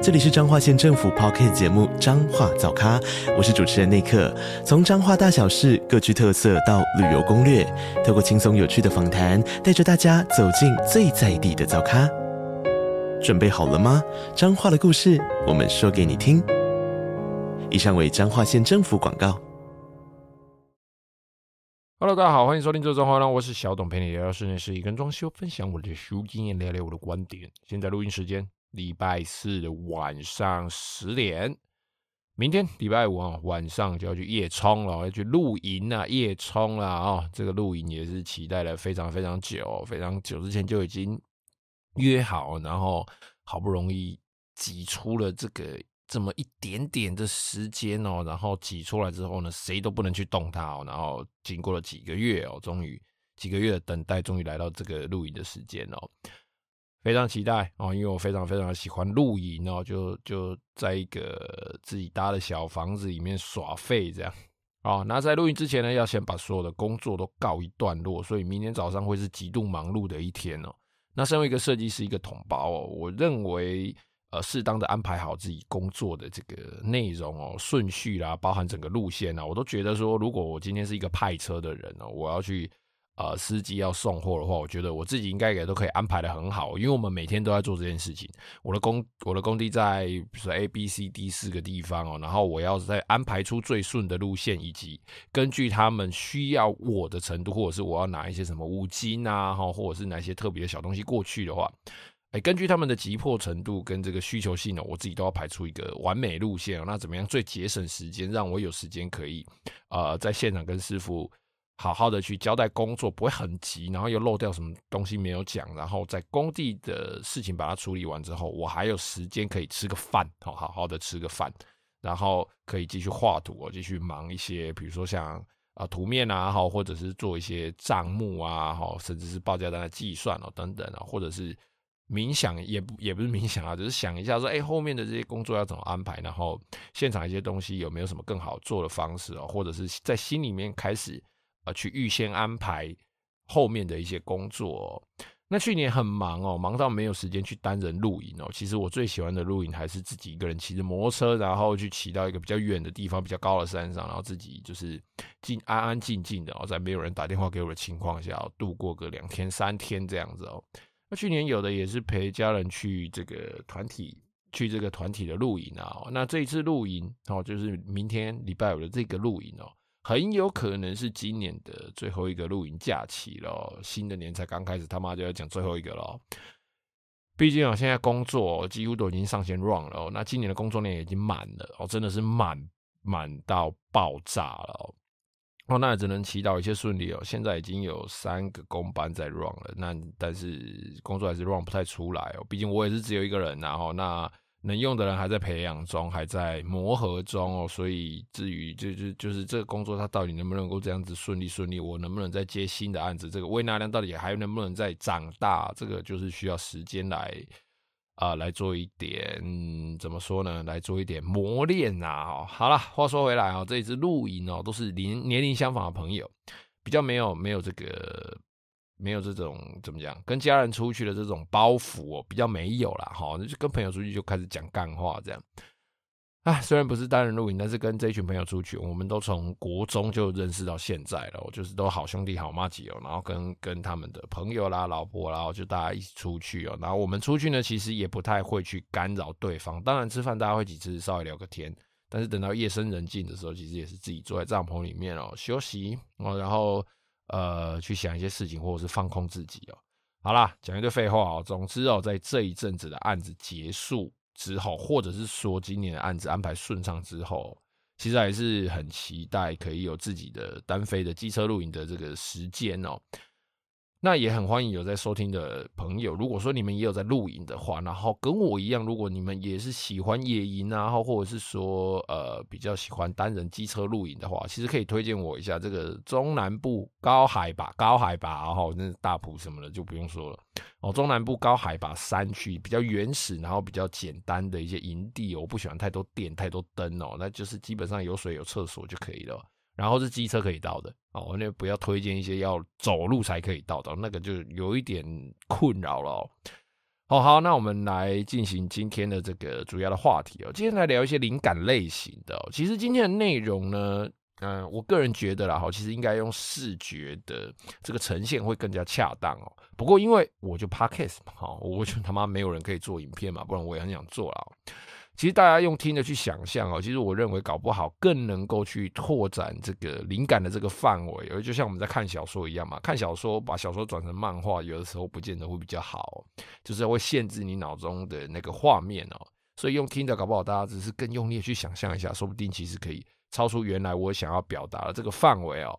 这里是彰化县政府 Podcast 节目《彰化早咖》，我是主持人内克。从彰化大小事各具特色到旅游攻略，透过轻松有趣的访谈，带着大家走进最在地的早咖。准备好了吗？彰化的故事，我们说给你听。以上为彰化县政府广告。Hello，大家好，欢迎收听《这周话》，我是小董，陪你聊聊室内设计跟装修，分享我的书经验，聊聊我的观点。现在录音时间。礼拜四的晚上十点，明天礼拜五啊晚上就要去夜冲了，要去露营啊，夜冲了啊！这个露营也是期待了非常非常久，非常久之前就已经约好，然后好不容易挤出了这个这么一点点的时间哦，然后挤出来之后呢，谁都不能去动它哦，然后经过了几个月哦，终于几个月的等待，终于来到这个露营的时间哦。非常期待哦，因为我非常非常喜欢露营哦，就就在一个自己搭的小房子里面耍废这样。哦，那在露营之前呢，要先把所有的工作都告一段落，所以明天早上会是极度忙碌的一天哦。那身为一个设计师，一个统包哦，我认为呃，适当的安排好自己工作的这个内容哦，顺序啦，包含整个路线啊，我都觉得说，如果我今天是一个派车的人哦，我要去。呃，司机要送货的话，我觉得我自己应该也都可以安排得很好，因为我们每天都在做这件事情。我的工我的工地在比如说 A、B、C、D 四个地方哦，然后我要再安排出最顺的路线，以及根据他们需要我的程度，或者是我要拿一些什么五金啊，哈，或者是哪些特别的小东西过去的话，哎，根据他们的急迫程度跟这个需求性呢，我自己都要排出一个完美路线。那怎么样最节省时间，让我有时间可以呃在现场跟师傅。好好的去交代工作，不会很急，然后又漏掉什么东西没有讲，然后在工地的事情把它处理完之后，我还有时间可以吃个饭，好好好的吃个饭，然后可以继续画图，继续忙一些，比如说像啊图面啊，好，或者是做一些账目啊，好，甚至是报价单的计算哦，等等啊，或者是冥想，也不也不是冥想啊，只是想一下说，哎，后面的这些工作要怎么安排，然后现场一些东西有没有什么更好做的方式哦，或者是在心里面开始。去预先安排后面的一些工作哦。那去年很忙哦，忙到没有时间去单人露营哦。其实我最喜欢的露营还是自己一个人骑着摩托车，然后去骑到一个比较远的地方，比较高的山上，然后自己就是静安安静静的哦，在没有人打电话给我的情况下，度过个两天三天这样子哦。那去年有的也是陪家人去这个团体，去这个团体的露营啊。那这一次露营哦，就是明天礼拜五的这个露营哦。很有可能是今年的最后一个露营假期了，新的年才刚开始，他妈就要讲最后一个了。毕竟啊，现在工作几乎都已经上线 run 了，那今年的工作量已经满了哦，真的是满满到爆炸了哦。那也只能祈祷一切顺利哦。现在已经有三个工班在 run 了，那但是工作还是 run 不太出来哦。毕竟我也是只有一个人，然后那。能用的人还在培养中，还在磨合中哦，所以至于就就就是这个工作，它到底能不能够这样子顺利顺利，我能不能再接新的案子，这个胃纳量到底还能不能再长大，这个就是需要时间来啊、来做一点、怎么说呢？来做一点磨练呐。哦，好了，话说回来啊，这一次露营哦，都是年年龄相仿的朋友，比较没有没有这个。没有这种怎么讲，跟家人出去的这种包袱哦，比较没有啦。哈。那就跟朋友出去就开始讲干话这样。啊，虽然不是单人露营，但是跟这群朋友出去，我们都从国中就认识到现在了，就是都好兄弟好麻吉哦。然后跟跟他们的朋友啦、老婆啦，就大家一起出去哦。然后我们出去呢，其实也不太会去干扰对方。当然吃饭大家会几次稍微聊个天，但是等到夜深人静的时候，其实也是自己坐在帐篷里面哦休息哦，然后。呃，去想一些事情，或者是放空自己哦。好啦，讲一堆废话哦。总之哦，在这一阵子的案子结束之后，或者是说今年的案子安排顺畅之后，其实还是很期待可以有自己的单飞的机车露营的这个时间哦。那也很欢迎有在收听的朋友，如果说你们也有在露营的话，然后跟我一样，如果你们也是喜欢野营啊，或或者是说呃比较喜欢单人机车露营的话，其实可以推荐我一下这个中南部高海拔、高海拔，然后那大埔什么的就不用说了哦，中南部高海拔山区比较原始，然后比较简单的一些营地，我不喜欢太多电、太多灯哦，那就是基本上有水有厕所就可以了。然后是机车可以到的哦，那不要推荐一些要走路才可以到的，那个就有一点困扰了哦。好好，那我们来进行今天的这个主要的话题哦。今天来聊一些灵感类型的哦。其实今天的内容呢，嗯，我个人觉得啦，哈，其实应该用视觉的这个呈现会更加恰当哦。不过因为我就 Podcast 嘛，哈，我就他妈没有人可以做影片嘛，不然我也很想做啦。其实大家用听的去想象哦，其实我认为搞不好更能够去拓展这个灵感的这个范围，而就像我们在看小说一样嘛，看小说把小说转成漫画，有的时候不见得会比较好，就是会限制你脑中的那个画面哦。所以用听的搞不好大家只是更用力去想象一下，说不定其实可以超出原来我想要表达的这个范围哦。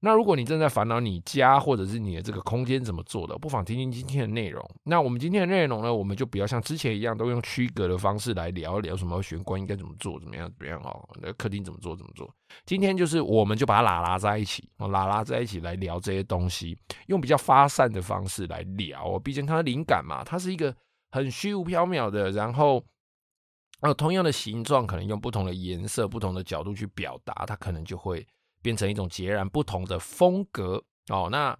那如果你正在烦恼你家或者是你的这个空间怎么做的，不妨听听今天的内容。那我们今天的内容呢，我们就不要像之前一样，都用区隔的方式来聊一聊什么玄关应该怎么做，怎么样怎么样哦，那客厅怎么做怎么做。今天就是我们就把它拉拉在一起，拉拉在一起来聊这些东西，用比较发散的方式来聊。毕竟它的灵感嘛，它是一个很虚无缥缈的，然后呃，同样的形状，可能用不同的颜色、不同的角度去表达，它可能就会。变成一种截然不同的风格哦。那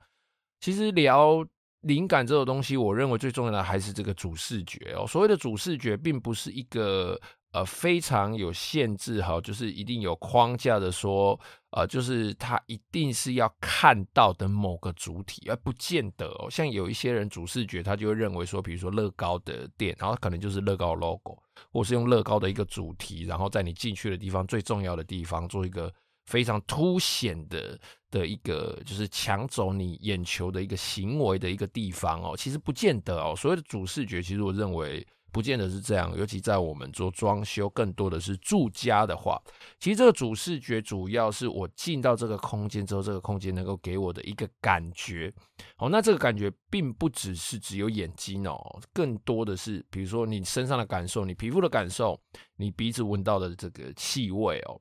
其实聊灵感这种东西，我认为最重要的还是这个主视觉哦。所谓的主视觉，并不是一个呃非常有限制哈，就是一定有框架的说，呃，就是它一定是要看到的某个主体，而不见得哦。像有一些人主视觉，他就会认为说，比如说乐高的店，然后可能就是乐高 logo，或是用乐高的一个主题，然后在你进去的地方最重要的地方做一个。非常凸显的的一个，就是抢走你眼球的一个行为的一个地方哦。其实不见得哦，所谓的主视觉，其实我认为不见得是这样。尤其在我们做装修，更多的是住家的话，其实这个主视觉主要是我进到这个空间之后，这个空间能够给我的一个感觉。哦，那这个感觉并不只是只有眼睛哦，更多的是比如说你身上的感受，你皮肤的感受，你鼻子闻到的这个气味哦。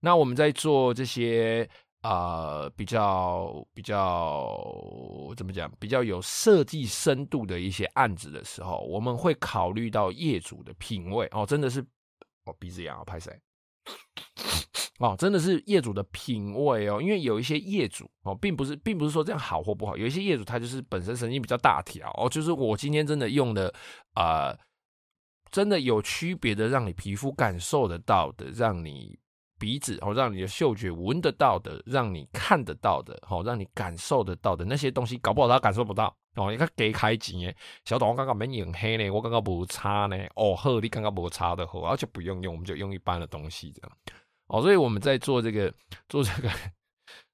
那我们在做这些呃比较比较怎么讲，比较有设计深度的一些案子的时候，我们会考虑到业主的品味哦，真的是哦鼻子痒啊，拍谁？哦，真的是业主的品味哦，因为有一些业主哦，并不是并不是说这样好或不好，有一些业主他就是本身神经比较大条哦，就是我今天真的用的呃，真的有区别的，让你皮肤感受得到的，让你。鼻子哦，让你的嗅觉闻得到的，让你看得到的，好，让你感受得到的那些东西，搞不好他感受不到哦。你看给开机，小董我刚刚没眼黑呢，我刚刚不擦呢。哦呵，你刚刚不擦的好，而且不用用，我们就用一般的东西这样。哦，所以我们在做这个做这个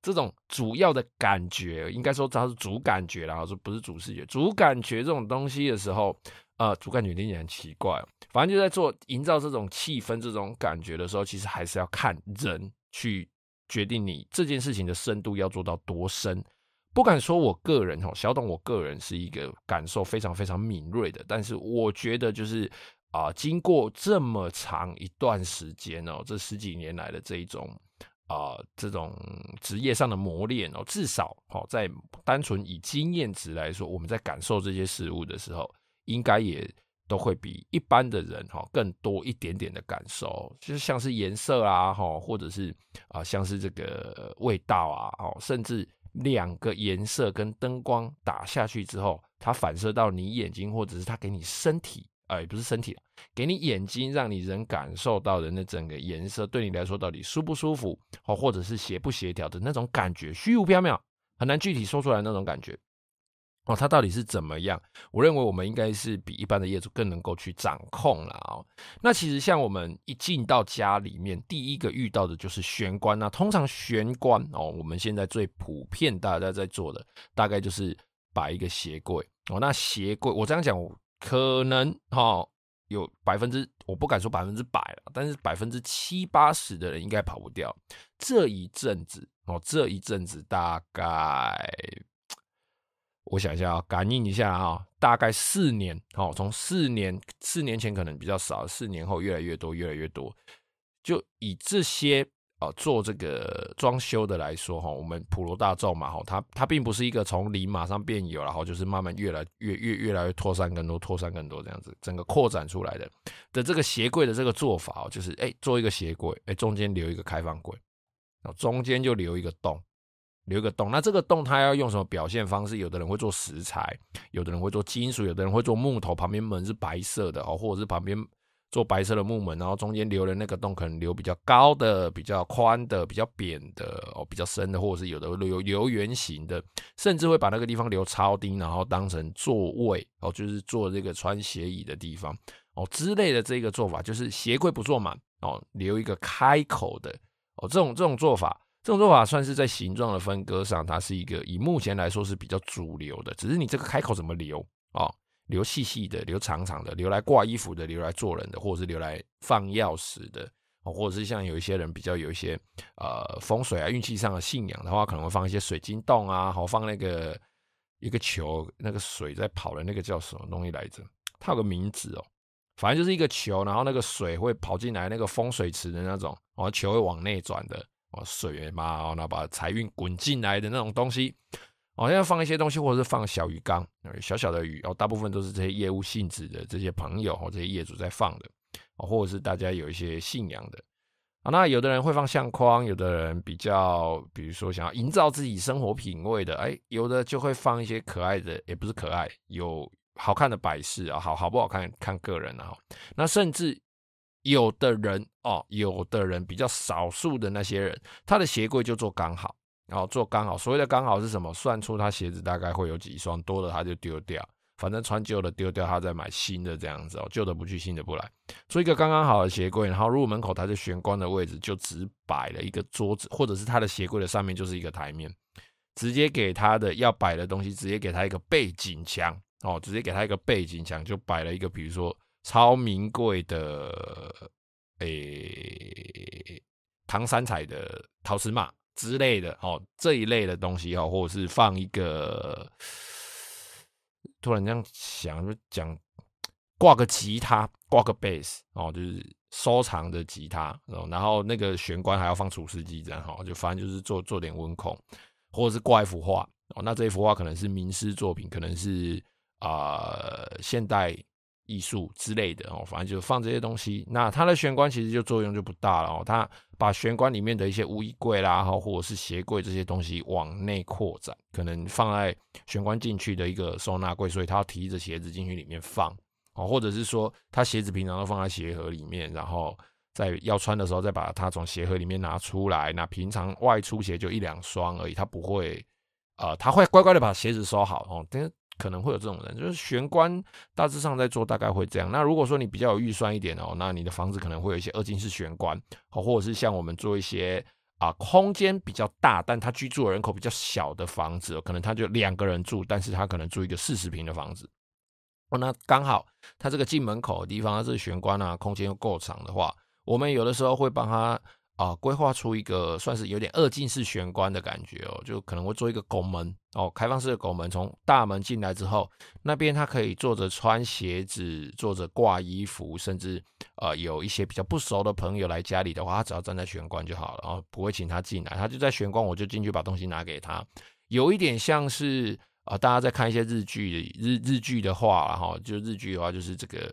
这种主要的感觉，应该说它是主感觉啦，说不是主视觉，主感觉这种东西的时候。呃，主感觉有点很奇怪，反正就在做营造这种气氛、这种感觉的时候，其实还是要看人去决定你这件事情的深度要做到多深。不敢说我个人哦，小董我个人是一个感受非常非常敏锐的，但是我觉得就是啊、经过这么长一段时间哦，这十几年来的这一种啊、这种职业上的磨练哦，至少哦，在单纯以经验值来说，我们在感受这些事物的时候。应该也都会比一般的人哈更多一点点的感受，就是像是颜色啊哈，或者是啊像是这个味道啊哦，甚至两个颜色跟灯光打下去之后，它反射到你眼睛，或者是它给你身体，哎不是身体，给你眼睛，让你人感受到的那整个颜色，对你来说到底舒不舒服，哦或者是协不协调的那种感觉，虚无缥缈，很难具体说出来那种感觉。哦，它到底是怎么样？我认为我们应该是比一般的业主更能够去掌控了哦。那其实像我们一进到家里面，第一个遇到的就是玄关。那通常玄关哦，我们现在最普遍大家在做的，大概就是摆一个鞋柜哦。那鞋柜我这样讲，可能哈有百分之，我不敢说百分之百了，但是百分之七八十的人应该跑不掉。这一阵子哦，这一阵子大概。我想一下啊，感应一下啊，大概四年，哦，从四年四年前可能比较少，四年后越来越多，越来越多。就以这些。啊，做这个装修的来说，哈，我们普罗大众嘛，哈，它它并不是一个从零马上变有，然后就是慢慢越来越越越来越扩散更多，扩散更多这样子，整个扩展出来的的这个鞋柜的这个做法哦，就是哎，做一个鞋柜，哎，中间留一个开放柜，然后中间就留一个洞，留一个洞。那这个洞它要用什么表现方式？有的人会做石材，有的人会做金属，有的人会做木头，旁边门是白色的哦，或者是旁边。做白色的木门，然后中间留的那个洞，可能留比较高的、比较宽的、比较扁的哦，比较深的，或者是有的留留圆形的，甚至会把那个地方留超低，然后当成座位哦，就是做这个穿鞋椅的地方哦之类的这个做法，就是鞋柜不做满哦，留一个开口的哦，这种这种做法，这种做法算是在形状的分割上，它是一个以目前来说是比较主流的，只是你这个开口怎么留哦。留细细的，留长长的，留来挂衣服的，留来做人的，或者是留来放钥匙的，或者是像有一些人比较有一些呃风水啊、运气上的信仰的话，可能会放一些水晶洞啊，好放那个一个球，那个水在跑的那个叫什么东西来着？它有个名字哦，反正就是一个球，然后那个水会跑进来，那个风水池的那种，然后球会往内转的，水嘛，然后把财运滚进来的那种东西。哦，要放一些东西，或者是放小鱼缸，小小的鱼，哦，大部分都是这些业务性质的这些朋友或这些业主在放的，哦，或者是大家有一些信仰的，啊，那有的人会放相框，有的人比较，比如说想要营造自己生活品味的，哎，有的就会放一些可爱的，也不是可爱，有好看的摆饰啊，好好不好看看个人啊，那甚至有的人哦，有的人比较少数的那些人，他的鞋柜就做刚好。然后做刚好，所谓的刚好是什么？算出他鞋子大概会有几双，多的他就丢掉，反正穿旧的丢掉，他再买新的这样子哦，旧的不去，新的不来，做一个刚刚好的鞋柜。然后入门口它的玄关的位置就只摆了一个桌子，或者是他的鞋柜的上面就是一个台面，直接给他的要摆的东西，直接给他一个背景墙哦，直接给他一个背景墙，就摆了一个比如说超名贵的诶唐三彩的陶瓷马。之类的哦，这一类的东西哦，或者是放一个，突然这样想就讲，挂个吉他，挂个贝斯哦，就是收藏的吉他，然后那个玄关还要放除湿机，这样哈，就反正就是做做点温控，或者是挂一幅画哦，那这一幅画可能是名师作品，可能是啊、现代。艺术之类的哦，反正就放这些东西。那它的玄关其实就作用就不大了哦。它把玄关里面的一些衣柜啦，或者是鞋柜这些东西往内扩展，可能放在玄关进去的一个收纳柜，所以他要提着鞋子进去里面放哦，或者是说他鞋子平常都放在鞋盒里面，然后在要穿的时候再把它从鞋盒里面拿出来。那平常外出鞋就一两双而已，他不会呃，他会乖乖的把鞋子收好哦。但可能会有这种人，就是玄关大致上在做，大概会这样。那如果说你比较有预算一点哦，那你的房子可能会有一些二进式玄关，或者是像我们做一些啊空间比较大，但他居住的人口比较小的房子，可能他就两个人住，但是他可能住一个四十平的房子。哦，那刚好他这个进门口的地方，他这个玄关啊，空间又够长的话，我们有的时候会帮他。啊，规划出一个算是有点二进式玄关的感觉哦，就可能会做一个拱门哦，开放式的拱门，从大门进来之后，那边他可以坐着穿鞋子，坐着挂衣服，甚至呃有一些比较不熟的朋友来家里的话，他只要站在玄关就好了，然后不会请他进来，他就在玄关，我就进去把东西拿给他，有一点像是啊、大家在看一些日剧日日剧的话，然后，就日剧的话就是这个。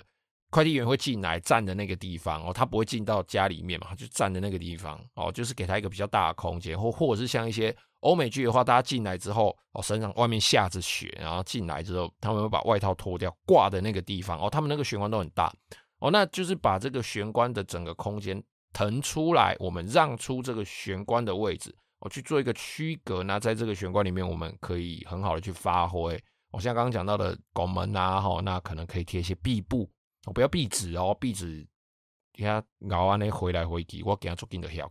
快递员会进来站的那个地方哦，他不会进到家里面嘛，就站的那个地方哦，就是给他一个比较大的空间，或或者是像一些欧美剧的话，大家进来之后哦，身上外面下着雪，然后进来之后，他们会把外套脱掉挂的那个地方哦，他们那个玄关都很大哦，那就是把这个玄关的整个空间腾出来，我们让出这个玄关的位置，我去做一个区隔。那在这个玄关里面，我们可以很好的去发挥。我像刚刚讲到的拱门啊，哈，那可能可以贴一些壁布。我、不要壁纸哦，壁纸你看熬完那回来回去，我给他做更多小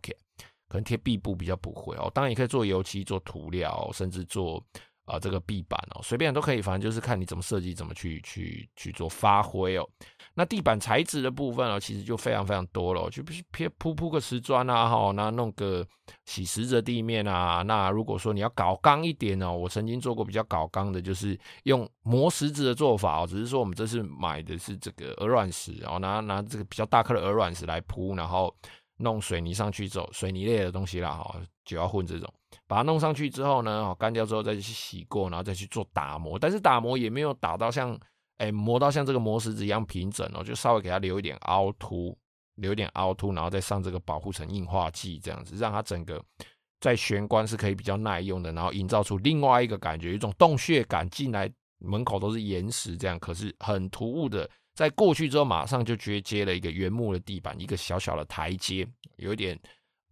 可能贴壁布比较不会哦。当然也可以做油漆、做涂料，甚至做啊，这个壁板哦，随便都可以，反正就是看你怎么设计，怎么去去去做发挥哦。那地板材质的部分哦，其实就非常非常多了，就必须铺铺铺个瓷砖啊，哈，那弄个洗石子地面啊。那如果说你要搞钢一点哦，我曾经做过比较搞钢的，就是用磨石子的做法哦，只是说我们这次买的是这个鹅卵石，然后拿拿这个比较大颗的鹅卵石来铺，然后弄水泥上去走，水泥类的东西啦，哈，就要混这种。把它弄上去之后呢，干掉之后再去洗过，然后再去做打磨。但是打磨也没有打到像，哎，磨到像这个磨石子一样平整哦，就稍微给它留一点凹凸，留一点凹凸，然后再上这个保护层硬化剂，这样子让它整个在玄关是可以比较耐用的，然后营造出另外一个感觉，有一种洞穴感。进来门口都是岩石这样，可是很突兀的，在过去之后马上就直接接了一个原木的地板，一个小小的台阶，有一点。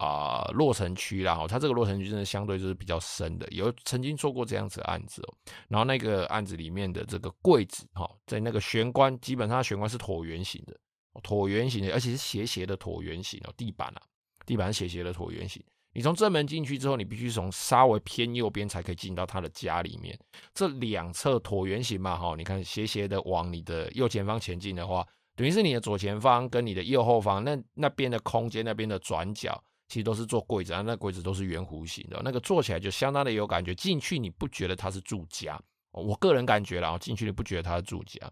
啊、呃，落尘区啦，哈，它这个落尘区真的相对就是比较深的，有曾经做过这样子的案子哦。然后那个案子里面的这个柜子，哈，在那个玄关，基本上玄关是椭圆形的，椭圆形的，而且是斜斜的椭圆形哦。地板啊，地板是斜斜的椭圆形。你从正门进去之后，你必须从稍微偏右边才可以进到他的家里面。这两侧椭圆形嘛，哈，你看斜斜的往你的右前方前进的话，等于是你的左前方跟你的右后方那那边的空间，那边的转角。其实都是做柜子啊，那柜子都是圆弧形的，那个做起来就相当的有感觉。进去你不觉得它是住家？我个人感觉啦，进去你不觉得它是住家？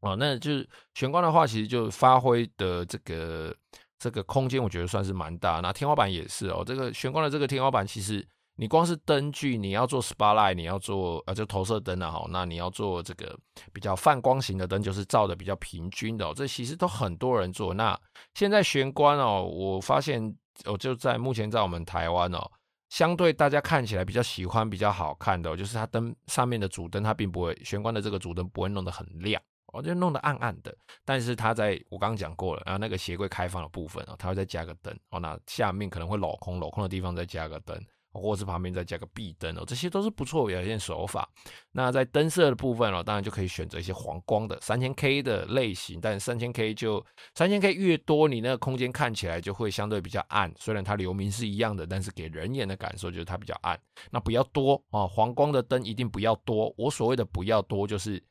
哦，那就是玄关的话，其实就发挥的这个这个空间，我觉得算是蛮大。那天花板也是哦，这个玄关的这个天花板，其实你光是灯具，你要做 spotlight，你要做呃就投射灯啊，哈，那你要做这个比较泛光型的灯，就是照的比较平均的，这其实都很多人做。那现在玄关哦，我发现。我就在目前在我们台湾哦，相对大家看起来比较喜欢、比较好看的，就是它灯上面的主灯，它并不会玄关的这个主灯不会弄得很亮，我就弄得暗暗的。但是它在我刚刚讲过了，然后那个鞋柜开放的部分哦，它会再加个灯哦，那下面可能会镂空，镂空的地方再加个灯。或者是旁边再加个壁灯哦，这些都是不错的表现手法。那在灯色的部分哦，当然就可以选择一些黄光的三千 K 的类型，但三千 K 就三千 K 越多，你那个空间看起来就会相对比较暗。虽然它流明是一样的，但是给人眼的感受就是它比较暗。那不要多哦，黄光的灯一定不要多。我所谓的不要多，就是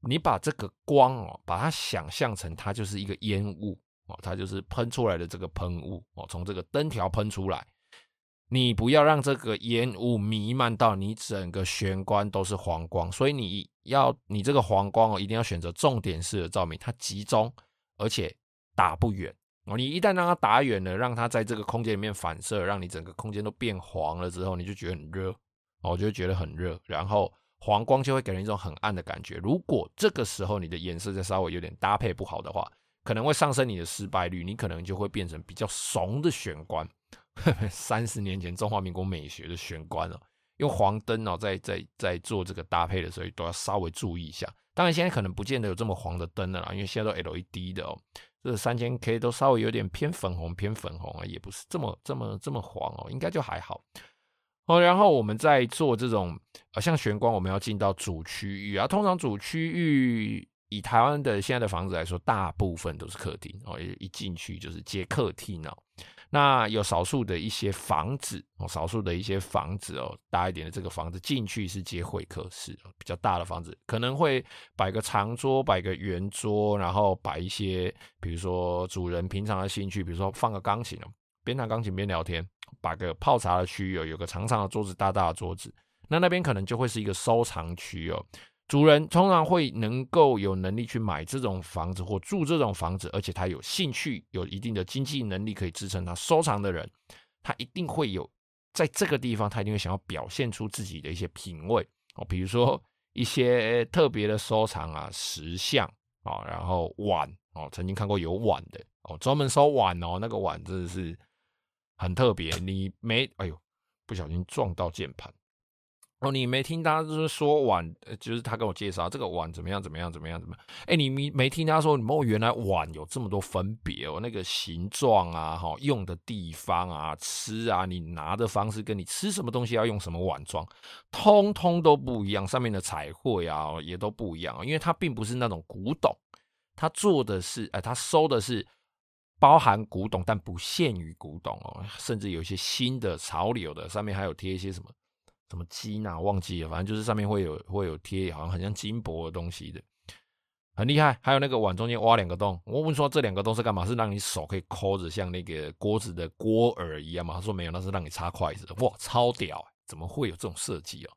你把这个光哦，把它想象成它就是一个烟雾哦，它就是喷出来的这个喷雾哦，从这个灯条喷出来。你不要让这个烟雾弥漫到你整个玄关都是黄光，所以你要你这个黄光哦，一定要选择重点式的照明，它集中而且打不远哦。你一旦让它打远了，让它在这个空间里面反射，让你整个空间都变黄了之后，你就觉得很热哦，我就觉得很热，然后黄光就会给人一种很暗的感觉。如果这个时候你的颜色再稍微有点搭配不好的话，可能会上升你的失败率，你可能就会变成比较怂的玄关。三十年前中华民国美学的玄关哦，用黄灯哦，在在在做这个搭配的时候，都要稍微注意一下。当然现在可能不见得有这么黄的灯了啦，因为现在都 LED 的哦，这三千 K 都稍微有点偏粉红，偏粉红啊，也不是这么这么这么黄哦，应该就还好哦。然后我们在做这种呃，像玄关，我们要进到主区域啊，通常主区域以台湾的现在的房子来说，大部分都是客厅哦，一进去就是接客厅哦。那有少数的一些房子哦，少数的一些房子哦，大一点的这个房子进去是接会客室，比较大的房子可能会摆个长桌，摆个圆桌，然后摆一些，比如说主人平常的兴趣，比如说放个钢琴哦，边弹钢琴边聊天，摆个泡茶的区域，有个长长的桌子，大大的桌子，那那边可能就会是一个收藏区哦。主人通常会能够有能力去买这种房子或住这种房子，而且他有兴趣、有一定的经济能力可以支撑他收藏的人，他一定会有在这个地方，他一定会想要表现出自己的一些品味哦，比如说一些特别的收藏啊，石像啊，然后碗哦，曾经看过有碗的哦，专门收碗哦，那个碗真的是很特别，你没哎呦，不小心撞到键盘。哦，你没听他就是说碗，就是他跟我介绍这个碗怎么样怎么样怎么样怎么样？哎，你没没听他说，你哦，原来碗有这么多分别哦，那个形状啊，哈，用的地方啊，吃啊，你拿的方式跟你吃什么东西要用什么碗装，通通都不一样，上面的彩绘啊也都不一样，因为它并不是那种古董，他做的是，哎，他收的是包含古董，但不限于古董哦，甚至有一些新的潮流的，上面还有贴一些什么。什么金啊，忘记了，反正就是上面会有会有贴，好像很像金箔的东西的，很厉害。还有那个碗中间挖两个洞，我问说这两个洞是干嘛？是让你手可以抠着像那个锅子的锅耳一样吗？他说没有，那是让你插筷子。哇，超屌！怎么会有这种设计哦？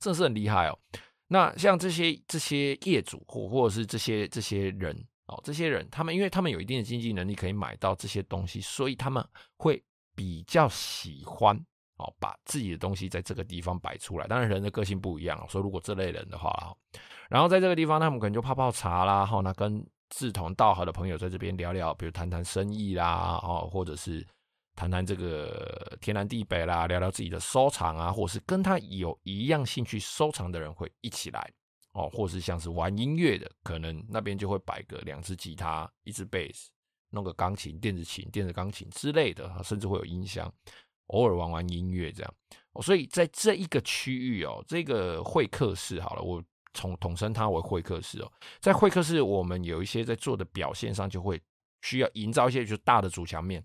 真是很厉害哦。那像这些这些业主或或者是这些这些人哦，这些人他们因为他们有一定的经济能力可以买到这些东西，所以他们会比较喜欢哦把自己的东西在这个地方摆出来。当然人的个性不一样，所以如果这类人的话，然后在这个地方他们可能就泡泡茶啦，哈，那跟志同道合的朋友在这边聊聊，比如谈谈生意啦，哦，或者是。谈谈这个天南地北啦，聊聊自己的收藏啊，或是跟他有一样兴趣收藏的人会一起来哦，或是像是玩音乐的，可能那边就会摆个两只吉他、一只贝斯，弄个钢琴、电子琴、电子钢琴之类的，甚至会有音箱，偶尔玩玩音乐这样。所以在这一个区域哦，这个会客室好了，我从统称它为会客室哦，在会客室我们有一些在做的表现上，就会需要营造一些就大的主墙面。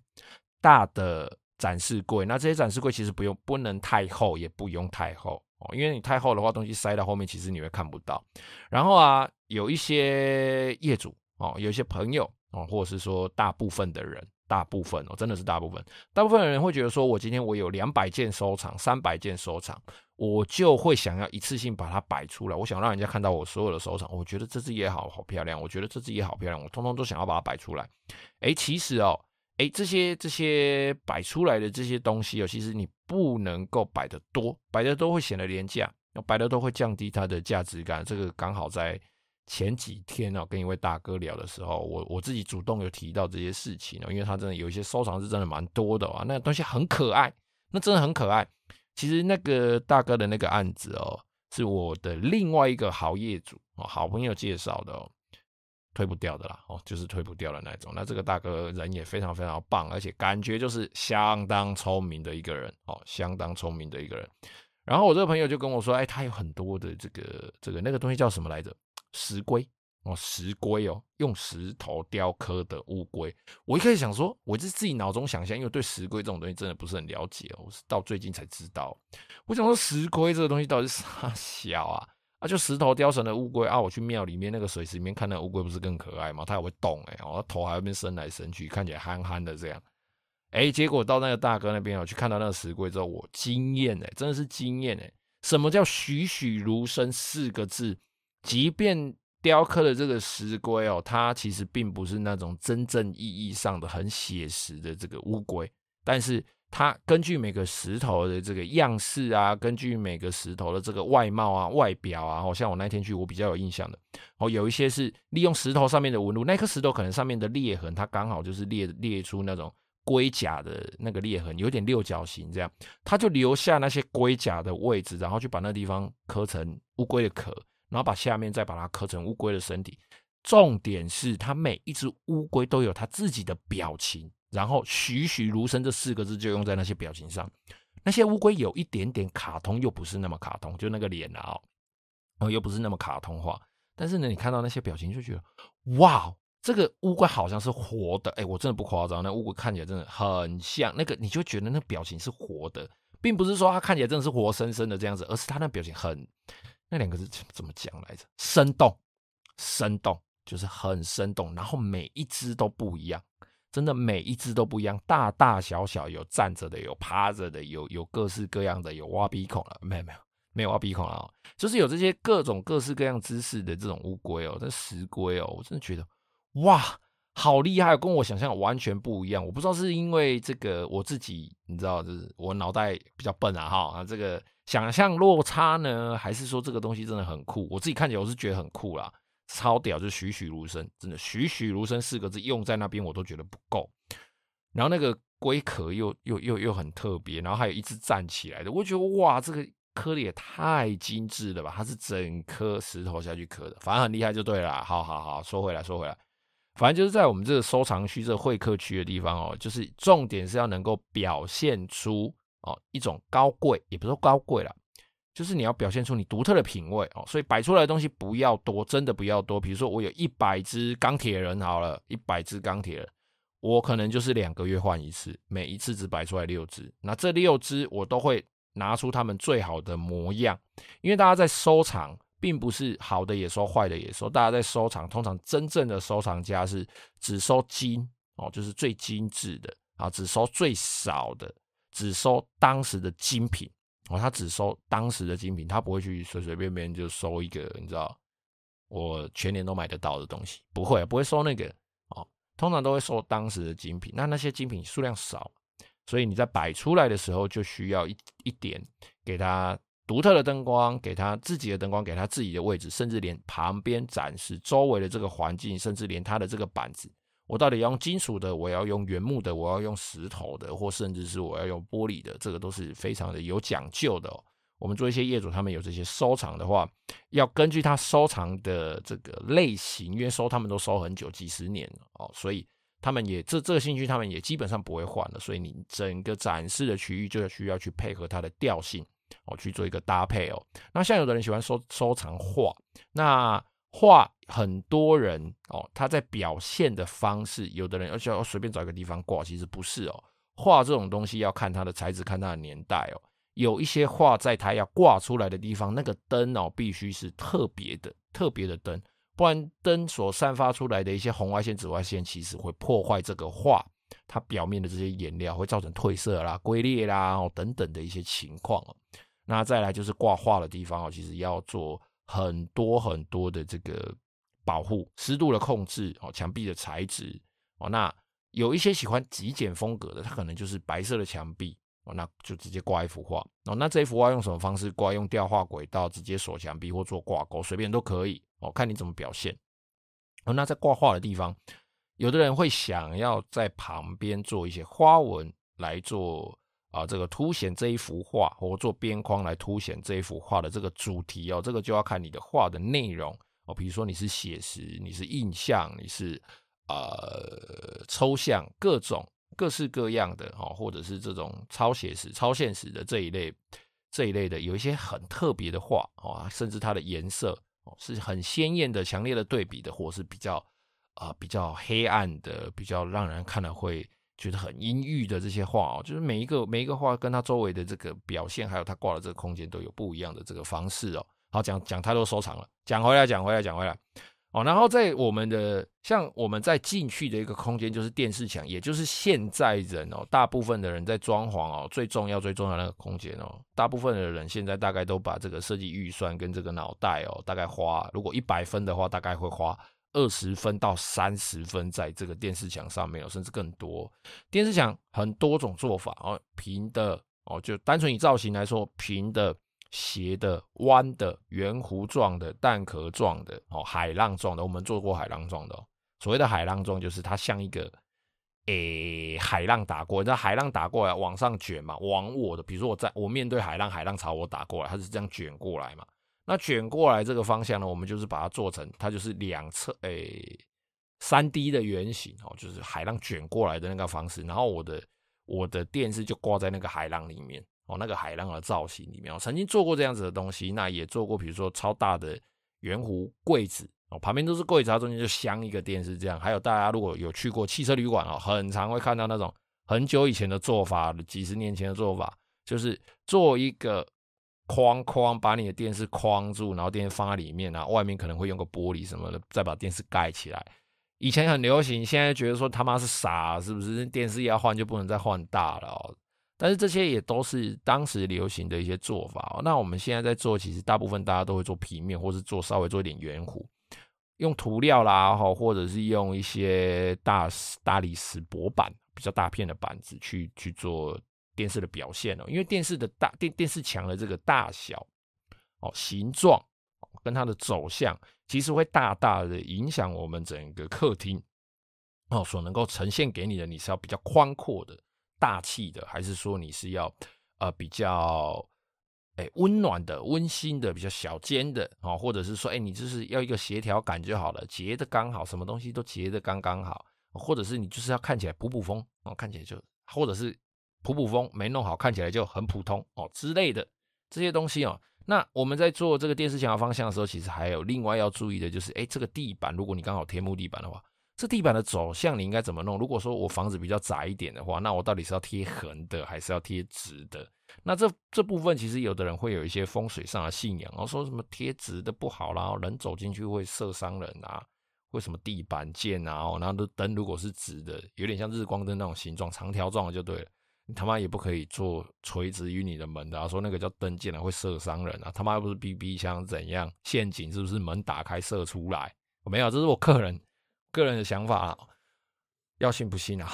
大的展示柜，那这些展示柜其实不用，不能太厚，也不用太厚哦，因为你太厚的话，东西塞到后面，其实你会看不到。然后啊，有一些业主哦，有一些朋友哦，或者是说大部分的人，大部分哦，真的是大部分，大部分的人会觉得说，我今天我有两百件收藏，三百件收藏，我就会想要一次性把它摆出来，我想让人家看到我所有的收藏，我觉得这只也好好漂亮，我觉得这只也好漂亮，我通通都想要把它摆出来。诶，其实哦。哎，这些这些摆出来的这些东西哦，其实你不能够摆得多，摆得多会显得廉价，摆得多会降低它的价值感。这个刚好在前几天哦，跟一位大哥聊的时候，我我自己主动有提到这些事情哦，因为他真的有一些收藏是真的蛮多的啊，那个东西很可爱，那真的很可爱。其实那个大哥的那个案子哦，是我的另外一个好业主哦，好朋友介绍的哦。推不掉的啦，哦，就是推不掉的那种。那这个大哥人也非常非常棒，而且感觉就是相当聪明的一个人，哦，相当聪明的一个人。然后我这个朋友就跟我说，哎，他有很多的这个这个那个东西叫什么来着？石龟哦，石龟哦，用石头雕刻的乌龟。我一开始想说，我是自己脑中想象，因为对石龟这种东西真的不是很了解，我是到最近才知道。我想说，石龟这个东西到底是啥小啊？啊，就石头雕成的乌龟啊！我去庙里面那个水池里面看那乌龟，不是更可爱吗？它还会动哎、欸，哦，头还会变伸来伸去，看起来憨憨的这样。哎、欸，结果到那个大哥那边，我去看到那个石龟之后，我惊艳哎，真的是惊艳哎！什么叫栩栩如生四个字？即便雕刻的这个石龟哦，它其实并不是那种真正意义上的很写实的这个乌龟，但是。它根据每个石头的这个样式啊，根据每个石头的这个外貌啊、外表啊，好像我那天去，我比较有印象的哦，有一些是利用石头上面的纹路，那颗石头可能上面的裂痕，它刚好就是裂裂出那种龟甲的那个裂痕，有点六角形这样，它就留下那些龟甲的位置，然后去把那地方刻成乌龟的壳，然后把下面再把它刻成乌龟的身体。重点是，它每一只乌龟都有它自己的表情。然后栩栩如生这四个字就用在那些表情上，那些乌龟有一点点卡通，又不是那么卡通，就那个脸啊，哦，又不是那么卡通化。但是呢，你看到那些表情就觉得，哇，这个乌龟好像是活的，哎，我真的不夸张，那乌龟看起来真的很像那个，你就觉得那表情是活的，并不是说它看起来真的是活生生的这样子，而是它那表情很，那两个字怎么讲来着？生动，生动，就是很生动，然后每一只都不一样。真的每一只都不一样，大大小小，有站着的，有趴着的，有有各式各样的，有挖鼻孔了，没有没有没有挖鼻孔了，就是有这些各种各式各样姿势的这种乌龟哦，这石龟哦，我真的觉得哇，好厉害，跟我想象完全不一样。我不知道是因为这个我自己，你知道，就是我脑袋比较笨啊哈啊，这个想象落差呢，还是说这个东西真的很酷？我自己看起来我是觉得很酷啦。超屌，就栩栩如生，真的栩栩如生四个字用在那边我都觉得不够。然后那个龟壳又又又又很特别，然后还有一只站起来的，我觉得哇，这个刻的也太精致了吧！它是整颗石头下去刻的，反正很厉害就对了。好好好，说回来说回来，反正就是在我们这个收藏区、这个会客区的地方哦，就是重点是要能够表现出哦一种高贵，也不是说高贵啦。就是你要表现出你独特的品味哦，所以摆出来的东西不要多，真的不要多。比如说我有一百只钢铁人，好了，一百只钢铁人，我可能就是两个月换一次，每一次只摆出来六只。那这六只我都会拿出他们最好的模样。因为大家在收藏，并不是好的也收，坏的也收。大家在收藏，通常真正的收藏家是只收精哦，就是最精致的啊，只收最少的，只收当时的精品哦。他只收当时的精品，他不会去随随便便就收一个，你知道，我全年都买得到的东西，不会，不会收那个哦。通常都会收当时的精品。那那些精品数量少。所以你在摆出来的时候，就需要一一点给他独特的灯光，给他自己的灯光，给他自己的位置，甚至连旁边展示周围的这个环境，甚至连他的这个板子，我到底要用金属的，我要用原木的，我要用石头的，或甚至是我要用玻璃的，这个都是非常的有讲究的哦。我们做一些业主，他们有这些收藏的话，要根据他收藏的这个类型，因为收他们都收很久，几十年哦，所以。他们也这这个兴趣，他们也基本上不会换了，所以你整个展示的区域就要需要去配合它的调性哦，去做一个搭配哦。那像有的人喜欢收收藏画，那画很多人哦，他在表现的方式，有的人而且要随便找一个地方挂，其实不是哦。画这种东西要看它的材质，看它的年代哦。有一些画在它要挂出来的地方，那个灯哦，必须是特别的、特别的灯。不然灯所散发出来的一些红外线、紫外线，其实会破坏这个画它表面的这些颜料，会造成褪色啦、龟裂啦哦等等的一些情况。那再来就是挂画的地方哦，其实要做很多很多的这个保护、湿度的控制哦、墙壁的材质哦。那有一些喜欢极简风格的，它可能就是白色的墙壁哦，那就直接挂一幅画哦。那这一幅画用什么方式挂？用吊画轨道直接锁墙壁或做挂钩，随便都可以。哦，看你怎么表现。哦，那在挂画的地方，有的人会想要在旁边做一些花纹来做啊，这个凸显这一幅画，或做边框来凸显这一幅画的这个主题哦。这个就要看你的画的内容哦。比如说你是写实，你是印象，你是呃抽象，各种各式各样的哦，或者是这种超写实、超现实的这一类这一类的，有一些很特别的画哦，甚至它的颜色哦。是很鲜艳的、强烈的对比的，或是比较啊、比较黑暗的、比较让人看了会觉得很阴郁的这些画哦，就是每一个每一个画跟他周围的这个表现，还有他挂的这个空间都有不一样的这个方式哦。好，讲讲太多收藏了，讲回来，讲回来，讲回来哦。然后在我们的像我们在进去的一个空间，就是电视墙，也就是现在人哦，大部分的人在装潢哦，最重要最重要的那个空间哦，大部分的人现在大概都把这个设计预算跟这个脑袋哦，大概花如果一百分的话，大概会花二十分到三十分在这个电视墙上面哦，甚至更多。电视墙很多种做法哦，平的哦，就单纯以造型来说，平的。斜的、弯的、圆弧状的、蛋壳状的、哦，海浪状的，我们做过海浪状的哦。所谓的海浪状，就是它像一个，诶、海浪打过，你知道海浪打过来往上卷嘛，往我的，比如说我在我面对海浪，海浪朝我打过来，它是这样卷过来嘛。那卷过来这个方向呢，我们就是把它做成，它就是两侧，诶、三 D 的圆形哦，就是海浪卷过来的那个方式。然后我的我的电视就挂在那个海浪里面。哦，那个海浪的造型里面，我曾经做过这样子的东西，那也做过，比如说超大的圆弧柜子哦，旁边都是柜子，它中间就镶一个电视这样。还有大家如果有去过汽车旅馆哦，很常会看到那种很久以前的做法，几十年前的做法，就是做一个框框，把你的电视框住，然后电视放在里面，然后外面可能会用个玻璃什么的，再把电视盖起来。以前很流行，现在觉得说他妈是傻，是不是？电视要换就不能再换大了。但是这些也都是当时流行的一些做法。那我们现在在做，其实大部分大家都会做平面，或是做稍微做一点圆弧，用涂料啦，或者是用一些大大理石薄板，比较大片的板子去去做电视的表现哦。因为电视的大电电视墙的这个大小哦、形状跟它的走向，其实会大大的影响我们整个客厅哦所能够呈现给你的，你是要比较宽阔的。大气的，还是说你是要呃比较哎温暖的、温馨的、比较小间的、哦？或者是说哎你就是要一个协调感就好了，结的刚好，什么东西都结的刚刚好，或者是你就是要看起来补补风哦，看起来就或者是普普风没弄好，看起来就很普通哦之类的这些东西哦。那我们在做这个电视墙的方向的时候，其实还有另外要注意的就是，哎这个地板，如果你刚好贴木地板的话。这地板的走向你应该怎么弄？如果说我房子比较窄一点的话，那我到底是要贴横的还是要贴直的？那这这部分其实有的人会有一些风水上的信仰，然后说什么贴直的不好啦，人走进去会射伤人啊，为什么地板键啊？然后灯如果是直的，有点像日光灯那种形状，长条状的就对了。你他妈也不可以做垂直于你的门的啊，说那个叫灯键啊，会射伤人啊！他妈又不是 BB 枪怎样？陷阱是不是门打开射出来？没有，这是我个人个人的想法啊，要信不信啊？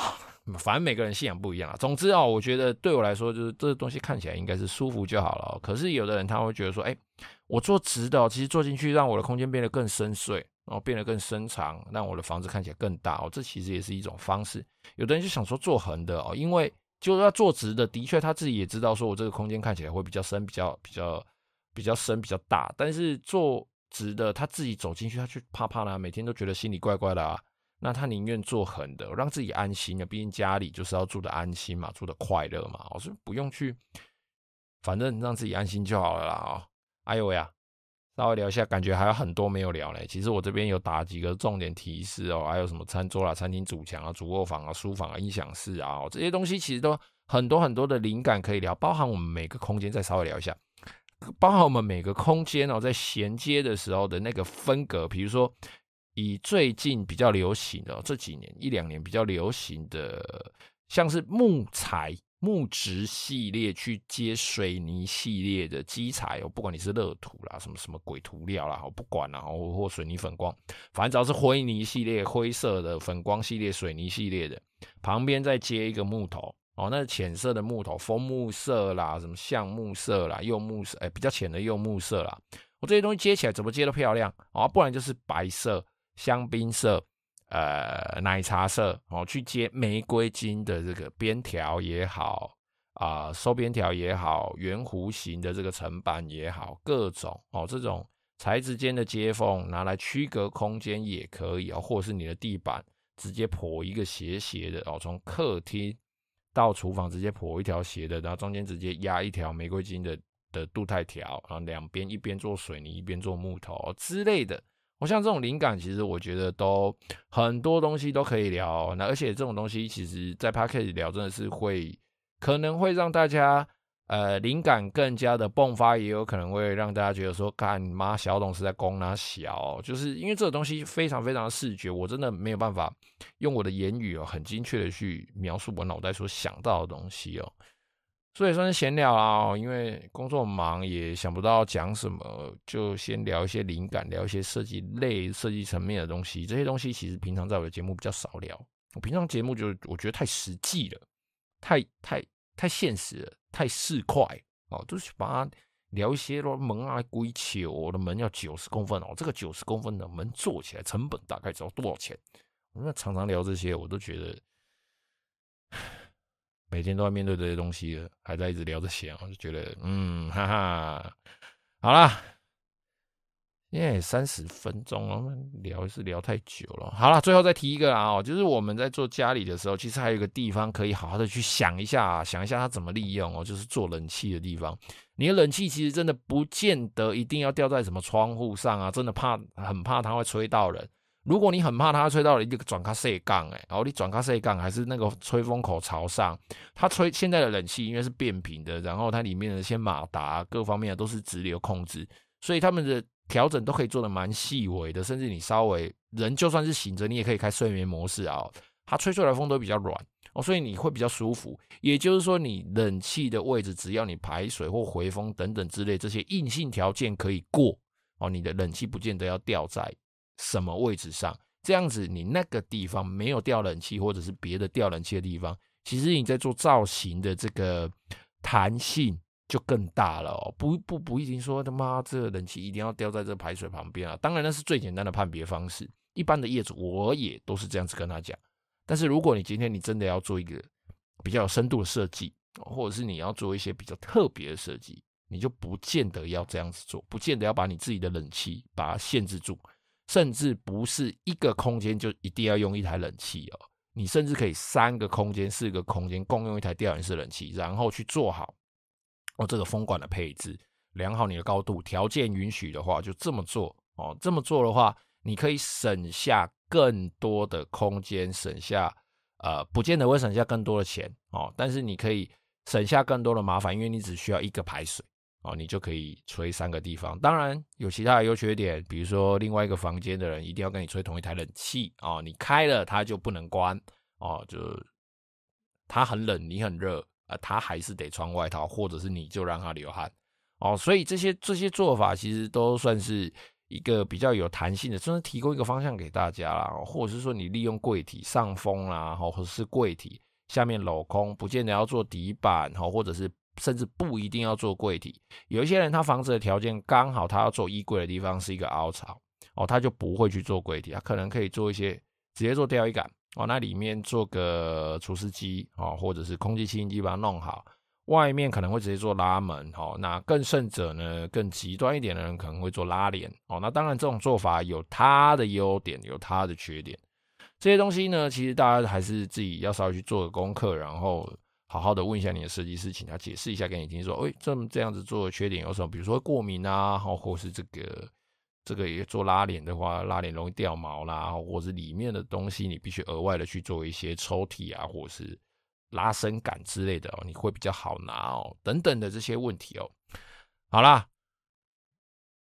反正每个人信仰不一样啊。总之啊，我觉得对我来说，就是这个东西看起来应该是舒服就好了。可是有的人他会觉得说，哎，我做直的，其实做进去让我的空间变得更深邃，然后变得更深长，让我的房子看起来更大哦。这其实也是一种方式。有的人就想说做横的哦，因为就是要做直的，的确他自己也知道，说我这个空间看起来会比较深，比较比较比较深，比较大。但是做直的，他自己走进去，他去怕怕啦，每天都觉得心里怪怪的啊。那他宁愿做横的，让自己安心啊。毕竟家里就是要住的安心嘛，住的快乐嘛。我说不用去，反正让自己安心就好了啦。哦，哎呦喂呀，稍微聊一下，感觉还有很多没有聊嘞。其实我这边有打几个重点提示哦，还有什么餐桌啦、餐厅主墙啊、主卧房啊、书房啊、音响室啊，这些东西其实都很多很多的灵感可以聊，包含我们每个空间，再稍微聊一下，包含我们每个空间哦，在衔接的时候的那个分隔，比如说。以最近比较流行的这几年一两年比较流行的，像是木材、木质系列去接水泥系列的基材哦，不管你是热土啦、什么什么鬼涂料啦，我不管啦，或水泥粉光，反正只要是灰泥系列、灰色的粉光系列、水泥系列的，旁边再接一个木头哦，那浅色的木头，枫木色啦，什么橡木色啦、柚木色，哎，比较浅的柚木色啦，我这些东西接起来怎么接都漂亮哦，不然就是白色。香槟色，呃，奶茶色，哦，去接玫瑰金的这个边条也好，啊、收边条也好，圆弧形的这个层板也好，各种哦，这种材质间的接缝拿来区隔空间也可以哦，或者是你的地板直接剖一个斜斜的哦，从客厅到厨房直接剖一条斜的，然后中间直接压一条玫瑰金的的镀钛条，然后两边一边做水泥，一边做木头、之类的。我像这种灵感，其实我觉得都很多东西都可以聊。那而且这种东西，其实在 Podcast 聊真的是会可能会让大家呃灵感更加的迸发，也有可能会让大家觉得说，干妈小董是在攻哪小，就是因为这个东西非常非常的视觉，我真的没有办法用我的言语哦很精确的去描述我脑袋所想到的东西哦。所以算是闲聊啊，因为工作忙也想不到讲什么，就先聊一些灵感，聊一些设计类、设计层面的东西。这些东西其实平常在我的节目比较少聊，我平常节目就我觉得太实际了，太太太现实了，太市侩哦，都是把它聊一些咯门啊归求，我的门要九十公分哦，这个九十公分的门做起来成本大概只要多少钱？我那常常聊这些，我都觉得。每天都要面对这些东西，还在一直聊这些，我就觉得，嗯，哈哈，好啦，因为三十分钟了，聊是聊太久了。好了，最后再提一个啦哦，就是我们在做家里的时候，其实还有一个地方可以好好的去想一下，想一下它怎么利用哦，就是做冷气的地方。你的冷气其实真的不见得一定要吊在什么窗户上啊，真的怕很怕它会吹到人。如果你很怕它吹到了一个转卡塞杠，哎，然后你转卡塞杠还是那个吹风口朝上，它吹现在的冷气因为是变频的，然后它里面的一些马达各方面都是直流控制，所以他们的调整都可以做得蛮细微的，甚至你稍微人就算是醒着，你也可以开睡眠模式啊，它吹出来的风都比较软哦，所以你会比较舒服。也就是说，你冷气的位置只要你排水或回风等等之类这些硬性条件可以过哦，你的冷气不见得要吊在。什么位置上？这样子，你那个地方没有吊冷气，或者是别的吊冷气的地方，其实你在做造型的这个弹性就更大了哦。不不不一定说他妈这个冷气一定要吊在这排水旁边啊。当然那是最简单的判别方式。一般的业主我也都是这样子跟他讲。但是如果你今天你真的要做一个比较有深度的设计，或者是你要做一些比较特别的设计，你就不见得要这样子做，不见得要把你自己的冷气把它限制住。甚至不是一个空间就一定要用一台冷气哦，你甚至可以三个空间、四个空间共用一台吊顶式冷气，然后去做好哦这个风管的配置，量好你的高度，条件允许的话就这么做哦。这么做的话，你可以省下更多的空间，省下呃，不见得会省下更多的钱哦，但是你可以省下更多的麻烦，因为你只需要一个排水哦，你就可以吹三个地方。当然有其他的优缺点，比如说另外一个房间的人一定要跟你吹同一台冷气哦，你开了它就不能关哦，就它很冷，你很热。啊，他还是得穿外套，或者是你就让他流汗哦。所以这些这些做法其实都算是一个比较有弹性的，甚至提供一个方向给大家啦。或者是说你利用柜体上风啦，或者是柜体下面镂空，不见得要做底板哈，或者是甚至不一定要做柜体。有一些人他房子的条件刚好，他要做衣柜的地方是一个凹槽哦，他就不会去做柜体，他可能可以做一些直接做吊衣杆。哦，那里面做个除湿机哦，或者是空气清新机把它弄好。外面可能会直接做拉门哦。那更甚者呢，更极端一点的人可能会做拉帘哦。那当然，这种做法有它的优点，有它的缺点。这些东西呢，其实大家还是自己要稍微去做个功课，然后好好的问一下你的设计师，请他解释一下给你听，说，哎，这么这样子做的缺点有什么？比如说过敏啊，或或是这个。这个也做拉链的话，拉链容易掉毛啦，或者是里面的东西你必须额外的去做一些抽屉啊，或是拉伸杆之类的哦，你会比较好拿哦，等等的这些问题哦。好啦，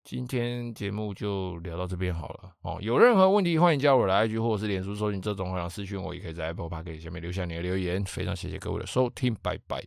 今天节目就聊到这边好了哦。有任何问题，欢迎加我的 IG 或者是脸书搜寻这种话，想私讯我，也可以在 Apple Podcast 下面留下你的留言。非常谢谢各位的收听，拜拜。